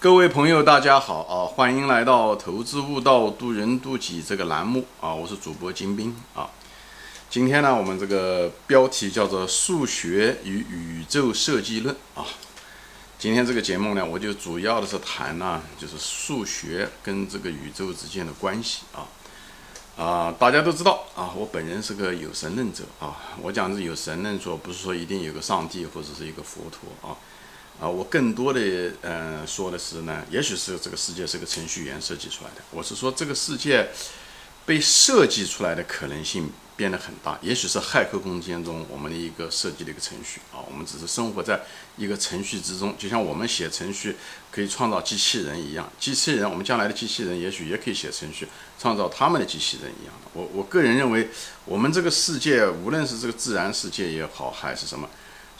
各位朋友，大家好啊！欢迎来到《投资悟道，渡人渡己》这个栏目啊！我是主播金兵啊。今天呢，我们这个标题叫做《数学与宇宙设计论》啊。今天这个节目呢，我就主要的是谈呢，就是数学跟这个宇宙之间的关系啊。啊，大家都知道啊，我本人是个有神论者啊。我讲是有神论说，不是说一定有个上帝或者是一个佛陀啊。啊，我更多的嗯说的是呢，也许是这个世界是个程序员设计出来的。我是说这个世界被设计出来的可能性变得很大，也许是骇客空间中我们的一个设计的一个程序啊。我们只是生活在一个程序之中，就像我们写程序可以创造机器人一样，机器人我们将来的机器人也许也可以写程序创造他们的机器人一样的。我我个人认为，我们这个世界无论是这个自然世界也好，还是什么。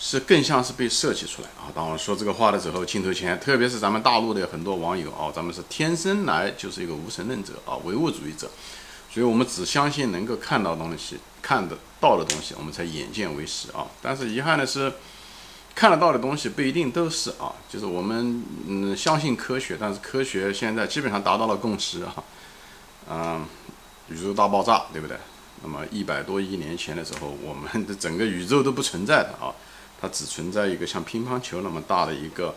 是更像是被设计出来啊！当我说这个话的时候，镜头前，特别是咱们大陆的很多网友啊，咱们是天生来就是一个无神论者啊，唯物主义者，所以我们只相信能够看到东西、看得到的东西，我们才眼见为实啊。但是遗憾的是，看得到的东西不一定都是啊，就是我们嗯相信科学，但是科学现在基本上达到了共识啊，嗯，宇宙大爆炸，对不对？那么一百多亿年前的时候，我们的整个宇宙都不存在的啊。它只存在一个像乒乓球那么大的一个，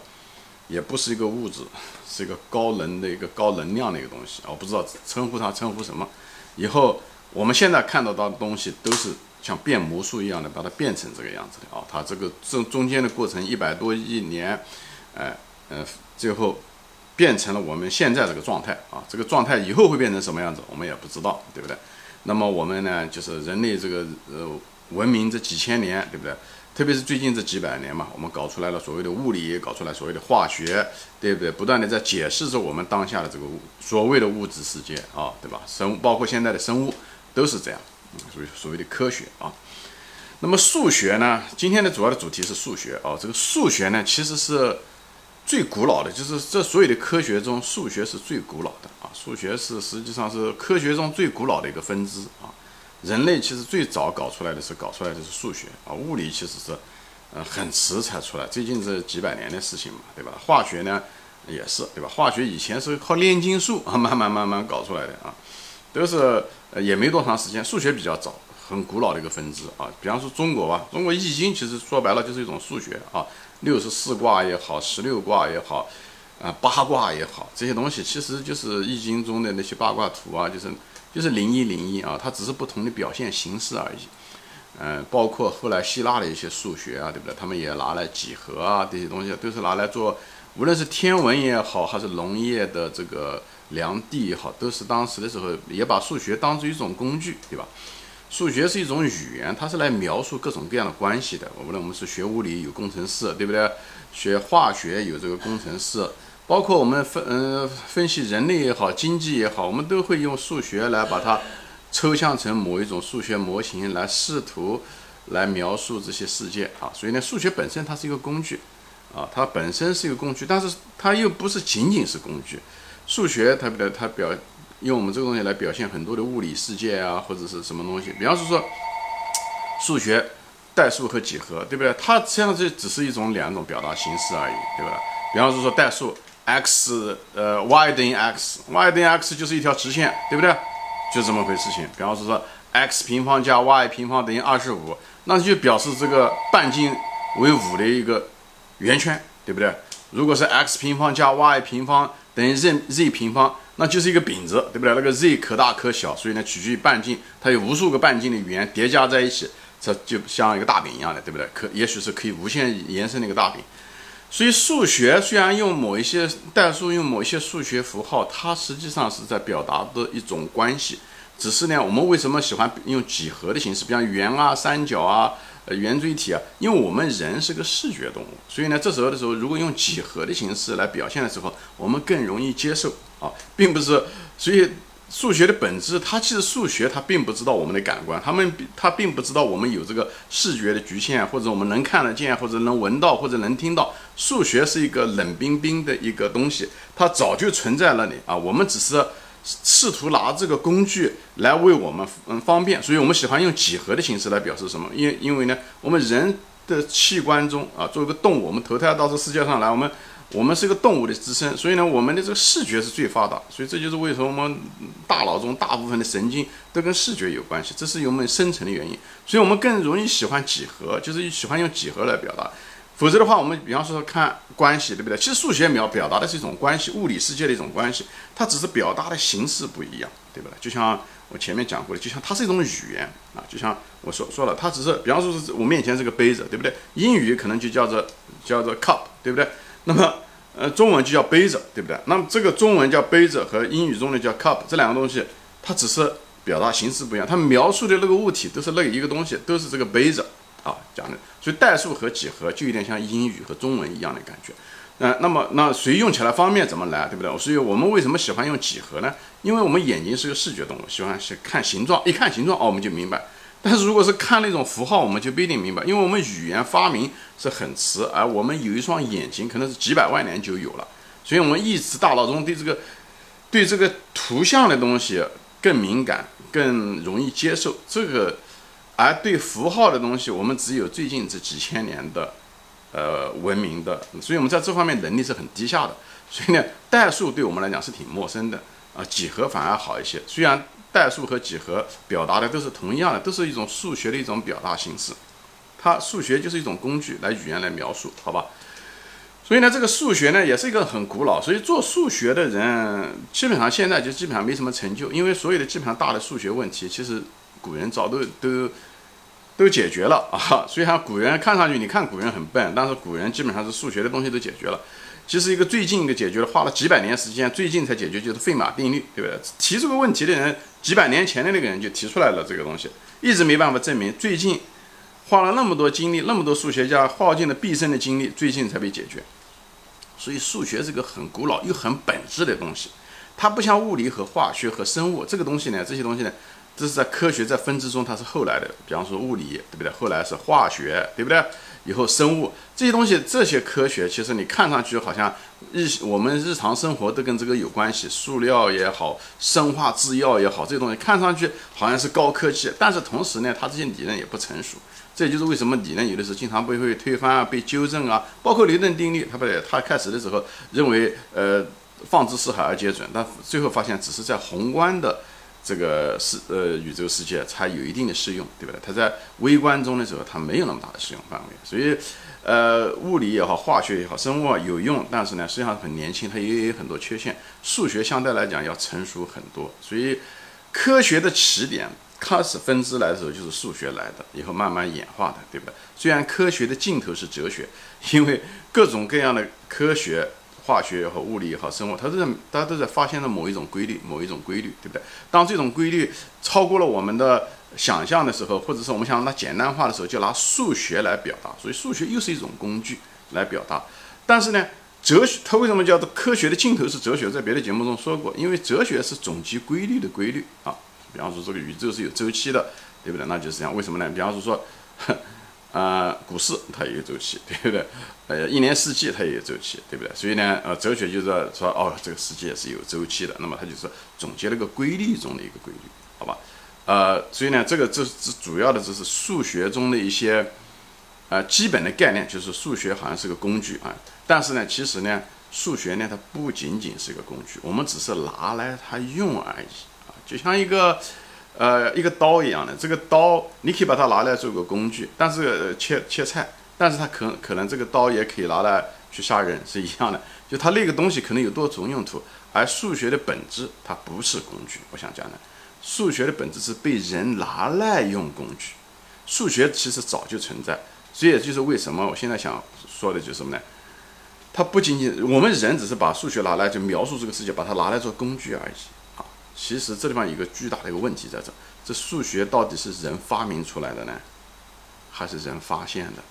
也不是一个物质，是一个高能的一个高能量的一个东西我不知道称呼它称呼什么。以后我们现在看得到的东西都是像变魔术一样的把它变成这个样子的啊。它这个中中间的过程一百多亿年，哎呃，最后变成了我们现在这个状态啊。这个状态以后会变成什么样子，我们也不知道，对不对？那么我们呢，就是人类这个呃文明这几千年，对不对？特别是最近这几百年嘛，我们搞出来了所谓的物理，搞出来所谓的化学，对不对？不断的在解释着我们当下的这个所谓的物质世界啊，对吧？生物包括现在的生物都是这样，所以所谓的科学啊。那么数学呢？今天的主要的主题是数学啊。这个数学呢，其实是最古老的，就是这所有的科学中，数学是最古老的啊。数学是实际上是科学中最古老的一个分支啊。人类其实最早搞出来的是搞出来的是数学啊，物理其实是，呃，很迟才出来，最近这几百年的事情嘛，对吧？化学呢也是，对吧？化学以前是靠炼金术啊，慢慢慢慢搞出来的啊，都是呃也没多长时间。数学比较早，很古老的一个分支啊。比方说中国吧，中国易经其实说白了就是一种数学啊，六十四卦也好，十六卦也好，啊八卦也好，这些东西其实就是易经中的那些八卦图啊，就是。就是零一零一啊，它只是不同的表现形式而已。嗯，包括后来希腊的一些数学啊，对不对？他们也拿来几何啊这些东西，都是拿来做，无论是天文也好，还是农业的这个量地也好，都是当时的时候也把数学当做一种工具，对吧？数学是一种语言，它是来描述各种各样的关系的。无论我们是学物理有工程师，对不对？学化学有这个工程师。包括我们分嗯分析人类也好，经济也好，我们都会用数学来把它抽象成某一种数学模型，来试图来描述这些世界啊。所以呢，数学本身它是一个工具啊，它本身是一个工具，但是它又不是仅仅是工具。数学它表它表用我们这个东西来表现很多的物理世界啊，或者是什么东西。比方说，数学代数和几何，对不对？它实际上这只是一种两种表达形式而已，对吧？比方说说代数。X 呃 y 等于 x，y 等于 x 就是一条直线，对不对？就这么回事情。比方说说 x 平方加 y 平方等于二十五，那就表示这个半径为五的一个圆圈，对不对？如果是 x 平方加 y 平方等于 z z 平方，那就是一个饼子，对不对？那个 z 可大可小，所以呢取决于半径，它有无数个半径的圆叠加在一起，这就像一个大饼一样的，对不对？可也许是可以无限延伸的一个大饼。所以数学虽然用某一些代数，用某一些数学符号，它实际上是在表达的一种关系。只是呢，我们为什么喜欢用几何的形式，比方圆啊、三角啊、呃圆锥体啊？因为我们人是个视觉动物，所以呢，这时候的时候，如果用几何的形式来表现的时候，我们更容易接受啊，并不是。所以。数学的本质，它其实数学它并不知道我们的感官，他们它并不知道我们有这个视觉的局限，或者我们能看得见，或者能闻到，或者能听到。数学是一个冷冰冰的一个东西，它早就存在那里啊。我们只是试图拿这个工具来为我们嗯方便，所以我们喜欢用几何的形式来表示什么？因因为呢，我们人的器官中啊，作为一个动物，我们投胎到这世界上来，我们。我们是一个动物的自身，所以呢，我们的这个视觉是最发达，所以这就是为什么我们大脑中大部分的神经都跟视觉有关系，这是我们生成的原因，所以我们更容易喜欢几何，就是喜欢用几何来表达。否则的话，我们比方说看关系，对不对？其实数学描表达的是一种关系，物理世界的一种关系，它只是表达的形式不一样，对不对？就像我前面讲过的，就像它是一种语言啊，就像我说说了，它只是比方说是我面前这个杯子，对不对？英语可能就叫做叫做 cup，对不对？那么呃，中文就叫杯子，对不对？那么这个中文叫杯子和英语中的叫 cup，这两个东西它只是表达形式不一样，它描述的那个物体都是那一个东西，都是这个杯子。啊，讲的，所以代数和几何就有点像英语和中文一样的感觉。那那么那谁用起来方便怎么来，对不对？所以我们为什么喜欢用几何呢？因为我们眼睛是个视觉动物，喜欢是看形状，一看形状哦，我们就明白。但是如果是看那种符号，我们就不一定明白，因为我们语言发明是很迟，而我们有一双眼睛，可能是几百万年就有了，所以我们一直大脑中对这个对这个图像的东西更敏感，更容易接受这个。而对符号的东西，我们只有最近这几千年的，呃，文明的，所以我们在这方面能力是很低下的。所以呢，代数对我们来讲是挺陌生的啊，几何反而好一些。虽然代数和几何表达的都是同样的，都是一种数学的一种表达形式，它数学就是一种工具来语言来描述，好吧？所以呢，这个数学呢也是一个很古老，所以做数学的人基本上现在就基本上没什么成就，因为所有的基本上大的数学问题其实。古人早都都都解决了啊！虽然古人看上去你看古人很笨，但是古人基本上是数学的东西都解决了。其实一个最近一个解决了，花了几百年时间，最近才解决就是费马定律，对不对？提这个问题的人，几百年前的那个人就提出来了这个东西，一直没办法证明。最近花了那么多精力，那么多数学家耗尽了毕生的精力，最近才被解决。所以数学是个很古老又很本质的东西，它不像物理和化学和生物这个东西呢，这些东西呢。这是在科学在分支中，它是后来的。比方说物理，对不对？后来是化学，对不对？以后生物这些东西，这些科学其实你看上去好像日我们日常生活都跟这个有关系，塑料也好，生化制药也好，这些东西看上去好像是高科技，但是同时呢，它这些理论也不成熟。这就是为什么理论有的时候经常被会推翻啊，被纠正啊。包括牛顿定律，它不对，它开始的时候认为呃放之四海而皆准，但最后发现只是在宏观的。这个世呃宇宙世界才有一定的适用，对不对？它在微观中的时候，它没有那么大的适用范围。所以，呃，物理也好，化学也好，生物有用，但是呢，实际上很年轻，它也有很多缺陷。数学相对来讲要成熟很多。所以，科学的起点开始分支来的时候就是数学来的，以后慢慢演化的，对不对？虽然科学的尽头是哲学，因为各种各样的科学。化学也好，物理也好，生物，它都在，大家都在发现了某一种规律，某一种规律，对不对？当这种规律超过了我们的想象的时候，或者是我们想让它简单化的时候，就拿数学来表达。所以数学又是一种工具来表达。但是呢，哲学它为什么叫做科学的尽头是哲学？在别的节目中说过，因为哲学是总集规律的规律啊。比方说这个宇宙是有周期的，对不对？那就是这样。为什么呢？比方说说。啊，股市它也有周期，对不对？呃，一年四季它也有周期，对不对？所以呢，呃，哲学就是说，哦，这个世界是有周期的。那么它就是总结了个规律中的一个规律，好吧？呃，所以呢，这个这这主要的就是数学中的一些呃基本的概念，就是数学好像是个工具啊。但是呢，其实呢，数学呢它不仅仅是一个工具，我们只是拿来它用而已啊，就像一个。呃，一个刀一样的，这个刀你可以把它拿来做个工具，但是切切菜，但是它可可能这个刀也可以拿来去杀人，是一样的。就它那个东西可能有多种用途，而数学的本质它不是工具。我想讲的，数学的本质是被人拿来用工具。数学其实早就存在，所以也就是为什么我现在想说的就是什么呢？它不仅仅我们人只是把数学拿来就描述这个世界，把它拿来做工具而已。其实这地方有一个巨大的一个问题在这，这数学到底是人发明出来的呢，还是人发现的？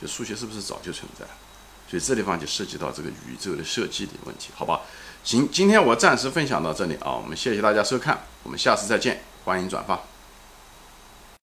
就数学是不是早就存在？所以这地方就涉及到这个宇宙的设计的问题，好吧？行，今天我暂时分享到这里啊，我们谢谢大家收看，我们下次再见，欢迎转发。